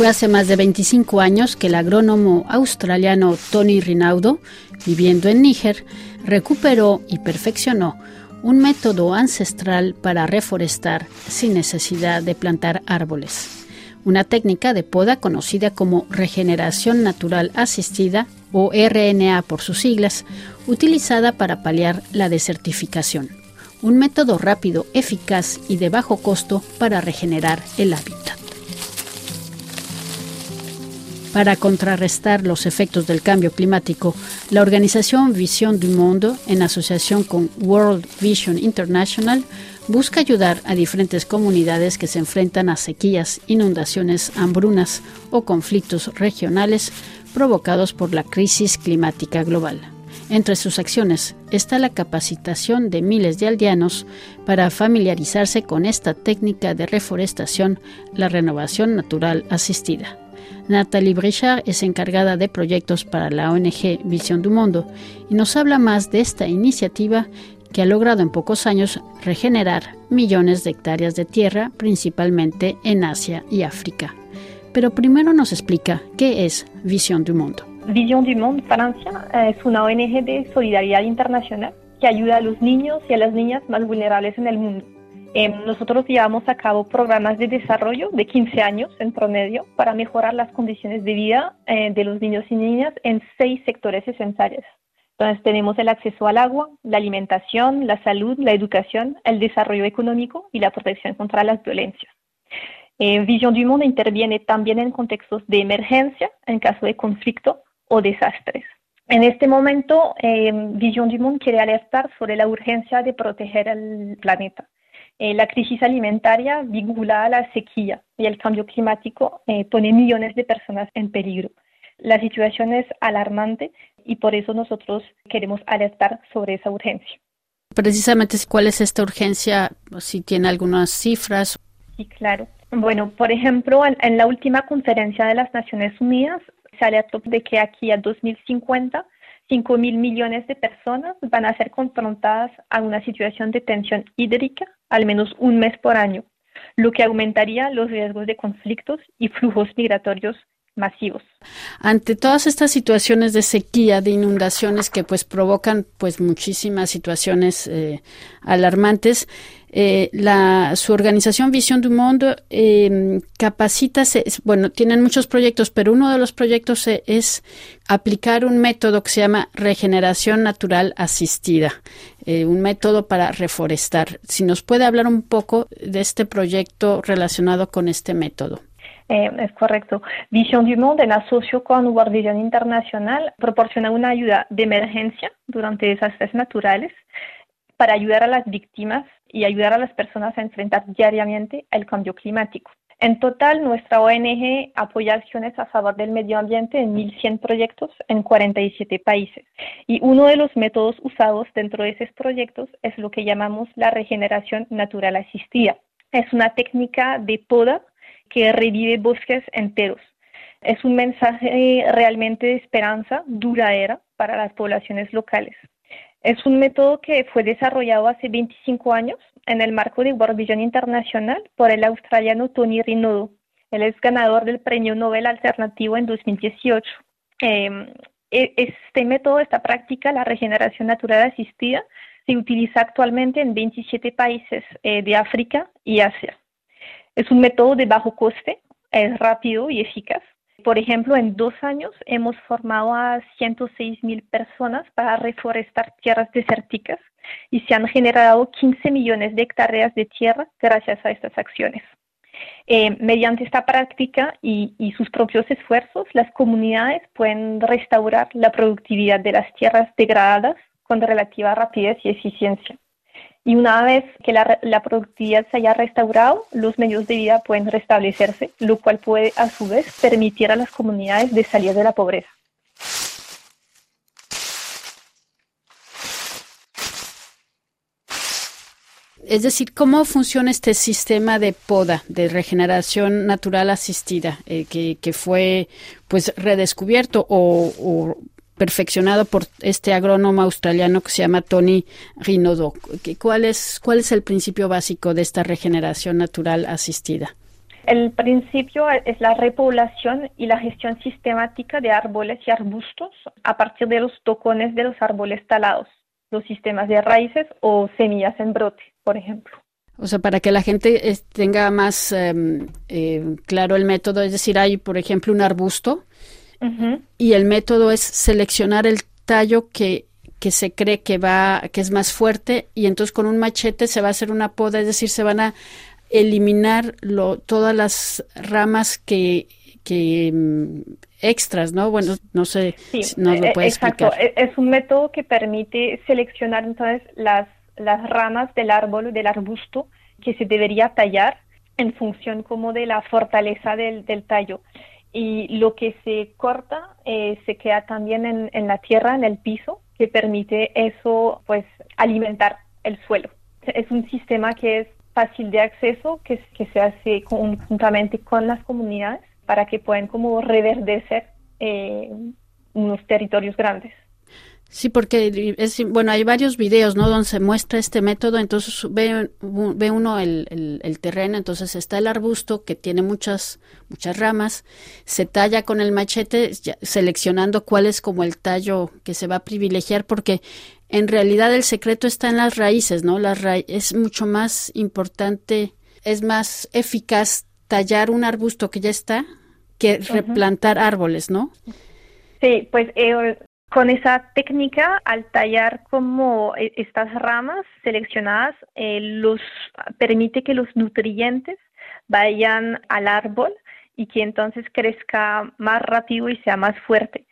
Fue hace más de 25 años que el agrónomo australiano Tony Rinaudo, viviendo en Níger, recuperó y perfeccionó un método ancestral para reforestar sin necesidad de plantar árboles. Una técnica de poda conocida como regeneración natural asistida o RNA por sus siglas, utilizada para paliar la desertificación. Un método rápido, eficaz y de bajo costo para regenerar el hábitat. Para contrarrestar los efectos del cambio climático, la organización Visión du Monde, en asociación con World Vision International, busca ayudar a diferentes comunidades que se enfrentan a sequías, inundaciones, hambrunas o conflictos regionales provocados por la crisis climática global. Entre sus acciones está la capacitación de miles de aldeanos para familiarizarse con esta técnica de reforestación, la renovación natural asistida. Nathalie Brichard es encargada de proyectos para la ONG Visión du Mundo y nos habla más de esta iniciativa que ha logrado en pocos años regenerar millones de hectáreas de tierra, principalmente en Asia y África. Pero primero nos explica qué es Visión du Mundo. Visión du Monde Francia es una ONG de solidaridad internacional que ayuda a los niños y a las niñas más vulnerables en el mundo. Em, nosotros llevamos a cabo programas de desarrollo de 15 años en promedio para mejorar las condiciones de vida eh, de los niños y niñas en seis sectores esenciales. Entonces tenemos el acceso al agua, la alimentación, la salud, la educación, el desarrollo económico y la protección contra las violencias. Eh, Visión du Mundo interviene también en contextos de emergencia en caso de conflicto o desastres. En este momento, eh, Vision du Monde quiere alertar sobre la urgencia de proteger el planeta eh, la crisis alimentaria vinculada a la sequía y el cambio climático eh, pone millones de personas en peligro. La situación es alarmante y por eso nosotros queremos alertar sobre esa urgencia. Precisamente, ¿cuál es esta urgencia? Si tiene algunas cifras. Sí, claro. Bueno, por ejemplo, en, en la última conferencia de las Naciones Unidas se alertó de que aquí a 2050 5 mil millones de personas van a ser confrontadas a una situación de tensión hídrica al menos un mes por año, lo que aumentaría los riesgos de conflictos y flujos migratorios masivos. Ante todas estas situaciones de sequía, de inundaciones que pues provocan pues muchísimas situaciones eh, alarmantes, eh, la, su organización Visión du Mundo eh, capacita, bueno, tienen muchos proyectos, pero uno de los proyectos es aplicar un método que se llama regeneración natural asistida, eh, un método para reforestar. Si nos puede hablar un poco de este proyecto relacionado con este método. Eh, es correcto. Visión du Monde, en asocio con World Vision Internacional, proporciona una ayuda de emergencia durante desastres naturales para ayudar a las víctimas y ayudar a las personas a enfrentar diariamente el cambio climático. En total, nuestra ONG apoya acciones a favor del medio ambiente en 1.100 proyectos en 47 países. Y uno de los métodos usados dentro de esos proyectos es lo que llamamos la regeneración natural asistida. Es una técnica de poda que revive bosques enteros. Es un mensaje realmente de esperanza duradera para las poblaciones locales. Es un método que fue desarrollado hace 25 años en el marco de World Vision Internacional por el australiano Tony Rinaudo. Él es ganador del Premio Nobel Alternativo en 2018. Em, e, este método, esta práctica, la regeneración natural asistida, se utiliza actualmente en 27 países eh, de África y Asia. Es un método de bajo coste, es rápido y eficaz por ejemplo, en dos años hemos formado a 106 mil personas para reforestar tierras desérticas y se han generado 15 millones de hectáreas de tierra gracias a estas acciones. Eh, mediante esta práctica y, y, sus propios esfuerzos, las comunidades pueden restaurar la productividad de las tierras degradadas con relativa rapidez y eficiencia. Y una vez que la, productividad se haya restaurado, los medios de vida pueden restablecerse, lo cual puede a su vez permitir a las comunidades de salir de la pobreza. Es decir, ¿cómo funciona este sistema de poda, de regeneración natural asistida, eh, que, que, fue pues redescubierto o, perfeccionado por este agrónomo australiano que se llama Tony Rinodo. ¿Cuál es, ¿Cuál es el principio básico de esta regeneración natural asistida? El principio es la repoblación y la gestión sistemática de árboles y arbustos a partir de los tocones de los árboles talados, los sistemas de raíces o semillas en brote, por ejemplo. O sea, para que la gente tenga más em, eh, claro el método, es decir, hay, por ejemplo, un arbusto y el método es seleccionar el tallo que, que se cree que va, que es más fuerte y entonces con un machete se va a hacer una poda, es decir, se van a eliminar lo, todas las ramas que, que mm, extras, ¿no? Bueno, no sé si nos lo e, puede exacto. E, es un método que permite seleccionar entonces las, las ramas del árbol, del arbusto, que se debería tallar en función como de la fortaleza del, del tallo. Y lo que se corta eh, se queda también en, la tierra, en el piso, que permite eso, pues, alimentar el suelo. Es un sistema que es fácil de acceso que, que se hace conjuntamente con las comunidades para que puedan como reverdecer eh, unos territorios grandes. Sí, porque es, bueno, hay varios videos, ¿no? Donde se muestra este método, entonces ve, ve uno el, el, terreno, entonces está el arbusto que tiene muchas, muchas ramas, se talla con el machete, seleccionando cuál es como el tallo que se va a privilegiar, porque en realidad el secreto está en las raíces, ¿no? Las es mucho más importante, es más eficaz tallar un arbusto que ya está que replantar árboles, ¿no? Sí, pues eh, con esa técnica, al tallar como eh, estas ramas seleccionadas, eh, los permite que los nutrientes vayan al árbol y que entonces crezca más rápido y sea más fuerte.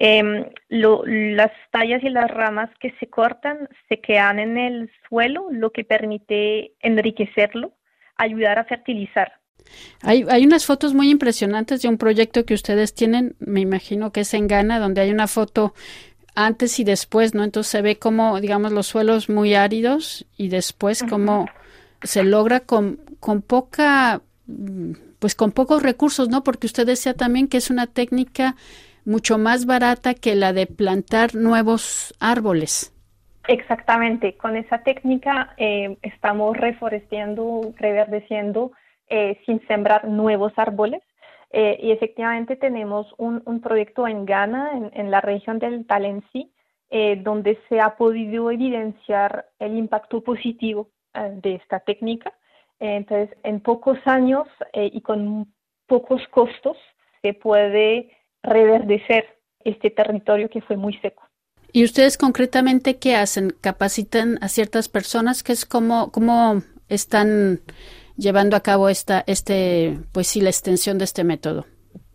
Em, las tallas y las ramas que se cortan se quedan en el suelo, lo que permite enriquecerlo, ayudar a fertilizar. Hay, hay unas fotos muy impresionantes de un proyecto que ustedes tienen, me imagino que es en Ghana, donde hay una foto antes y después, ¿no? Entonces se ve como, digamos, los suelos muy áridos y después como se logra con, con poca, pues con pocos recursos, ¿no? Porque usted decía también que es una técnica mucho más barata que la de plantar nuevos árboles. Exactamente, con esa técnica eh, estamos reforestando, reverdeciendo eh, sin sembrar nuevos árboles. Eh, y efectivamente tenemos un, proyecto en Ghana, en, la región del Talensi, eh, donde se ha podido evidenciar el impacto positivo de esta técnica. entonces, en pocos años y con pocos costos se puede reverdecer este territorio que fue muy seco. ¿Y ustedes concretamente qué hacen? ¿Capacitan a ciertas personas? ¿Qué es como, cómo están llevando a cabo esta, este, pues sí, la extensión de este método?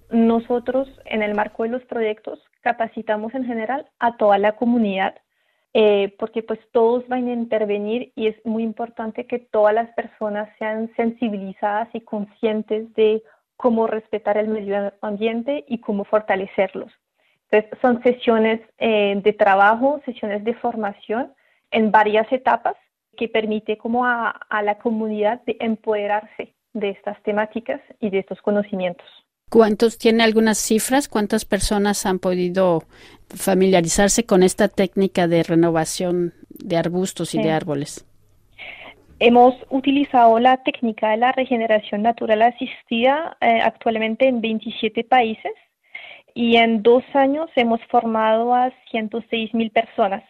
Nosotros, en el marco de los proyectos, capacitamos en general a toda la comunidad, eh, porque pues todos van a intervenir y es muy importante que todas las personas sean sensibilizadas y conscientes de cómo respetar el medio ambiente y cómo fortalecerlos. Entonces, son sesiones eh, de trabajo, sesiones de formación en varias etapas que permite como a, la comunidad de empoderarse de estas temáticas y de estos conocimientos. ¿Cuántos tiene algunas cifras? ¿Cuántas personas han podido familiarizarse con esta técnica de renovación de arbustos y de árboles? Hemos utilizado la técnica de la regeneración natural asistida eh, actualmente en 27 países y en dos años hemos formado a 106 mil personas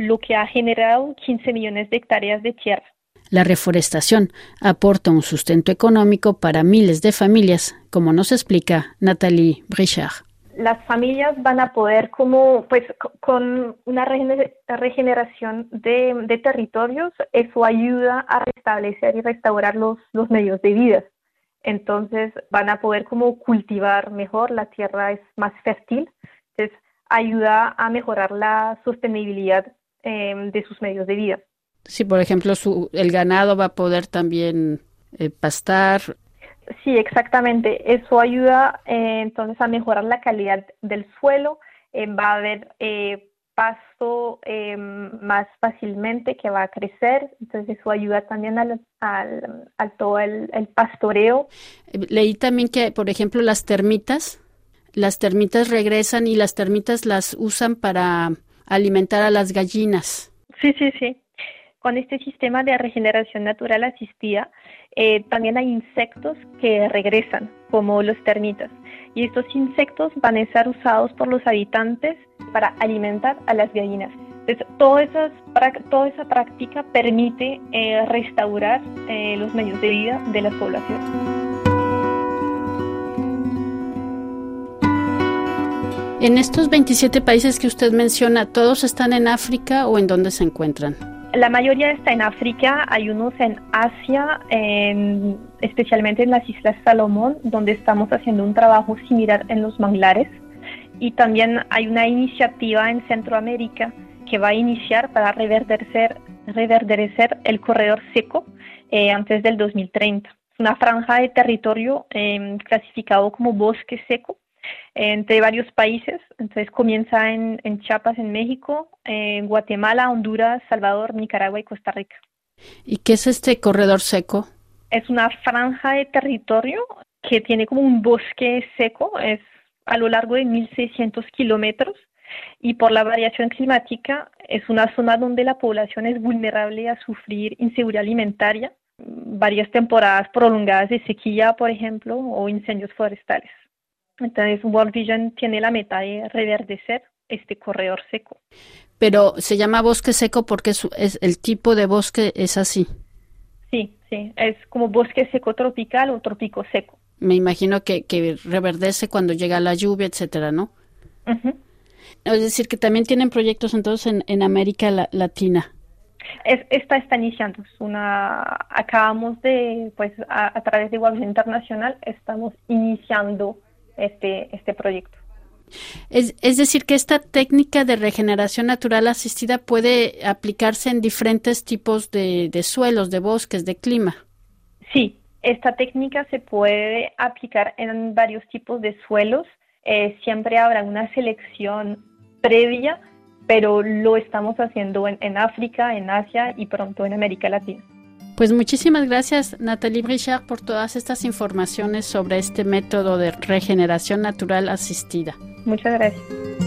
lo que ha generado 15 millones de hectáreas de tierra. La reforestación aporta un sustento económico para miles de familias, como nos explica Nathalie Brichard. Las familias van a poder, como, pues, con una regeneración de, territorios, eso ayuda a restablecer y restaurar los, los medios de vida. Entonces, van a poder como cultivar mejor, la tierra es más fértil, entonces ayuda a mejorar la sostenibilidad Em, de sus medios de vida. Sí, por ejemplo, su, el ganado va a poder también eh, pastar. Sí, exactamente. Eso ayuda eh, entonces a mejorar la calidad del suelo. Eh, va a haber pasto más fácilmente que va a crecer. Entonces eso ayuda también al, al, todo el, el pastoreo. Leí también que, por ejemplo, las termitas, las termitas regresan y las termitas las usan para alimentar a las gallinas. Sí, sí, sí. con este sistema de regeneración natural asistida, eh, también hay insectos que regresan, como los termitas. Y estos insectos van a ser usados por los habitantes para alimentar a las gallinas. Entonces, toda esa, práctica permite eh, restaurar eh, los medios de vida de las poblaciones. En estos 27 países que usted menciona, ¿todos están en África o en dónde se encuentran? La mayoría está en África, hay unos en Asia, especialmente en las Islas Salomón, donde estamos haciendo un trabajo similar en los manglares. Y también hay una iniciativa en Centroamérica que va a iniciar para reverdecer, el corredor seco eh, antes del 2030. Es una franja de territorio em, clasificado como bosque seco entre varios países. Entonces comienza en, Chiapas, en México, en Guatemala, Honduras, Salvador, Nicaragua y Costa Rica. ¿Y qué es este corredor seco? Es una franja de territorio que tiene como un bosque seco, es a lo largo de 1.600 kilómetros y por la variación climática es una zona donde la población es vulnerable a sufrir inseguridad alimentaria, varias temporadas prolongadas de sequía, por ejemplo, o incendios forestales. Entonces, World Vision tiene la meta de reverdecer este corredor seco. Pero se llama bosque seco porque es, el tipo de bosque es así. Sí, sí, es como bosque seco tropical o trópico seco. Me imagino que, reverdece cuando llega la lluvia, etcétera, ¿no? Es decir, que también tienen proyectos entonces en, América Latina. esta está iniciando. una, acabamos de, pues, a, través de World Internacional, estamos iniciando este, este proyecto. Es, es, decir, que esta técnica de regeneración natural asistida puede aplicarse en diferentes tipos de, suelos, de bosques, de clima. Sí, esta técnica se puede aplicar en varios tipos de suelos. Eh, siempre habrá una selección previa, pero lo estamos haciendo en África, en Asia y pronto en América Latina. Pues muchísimas gracias Natalie Brichard por todas estas informaciones sobre este método de regeneración natural asistida. Muchas gracias.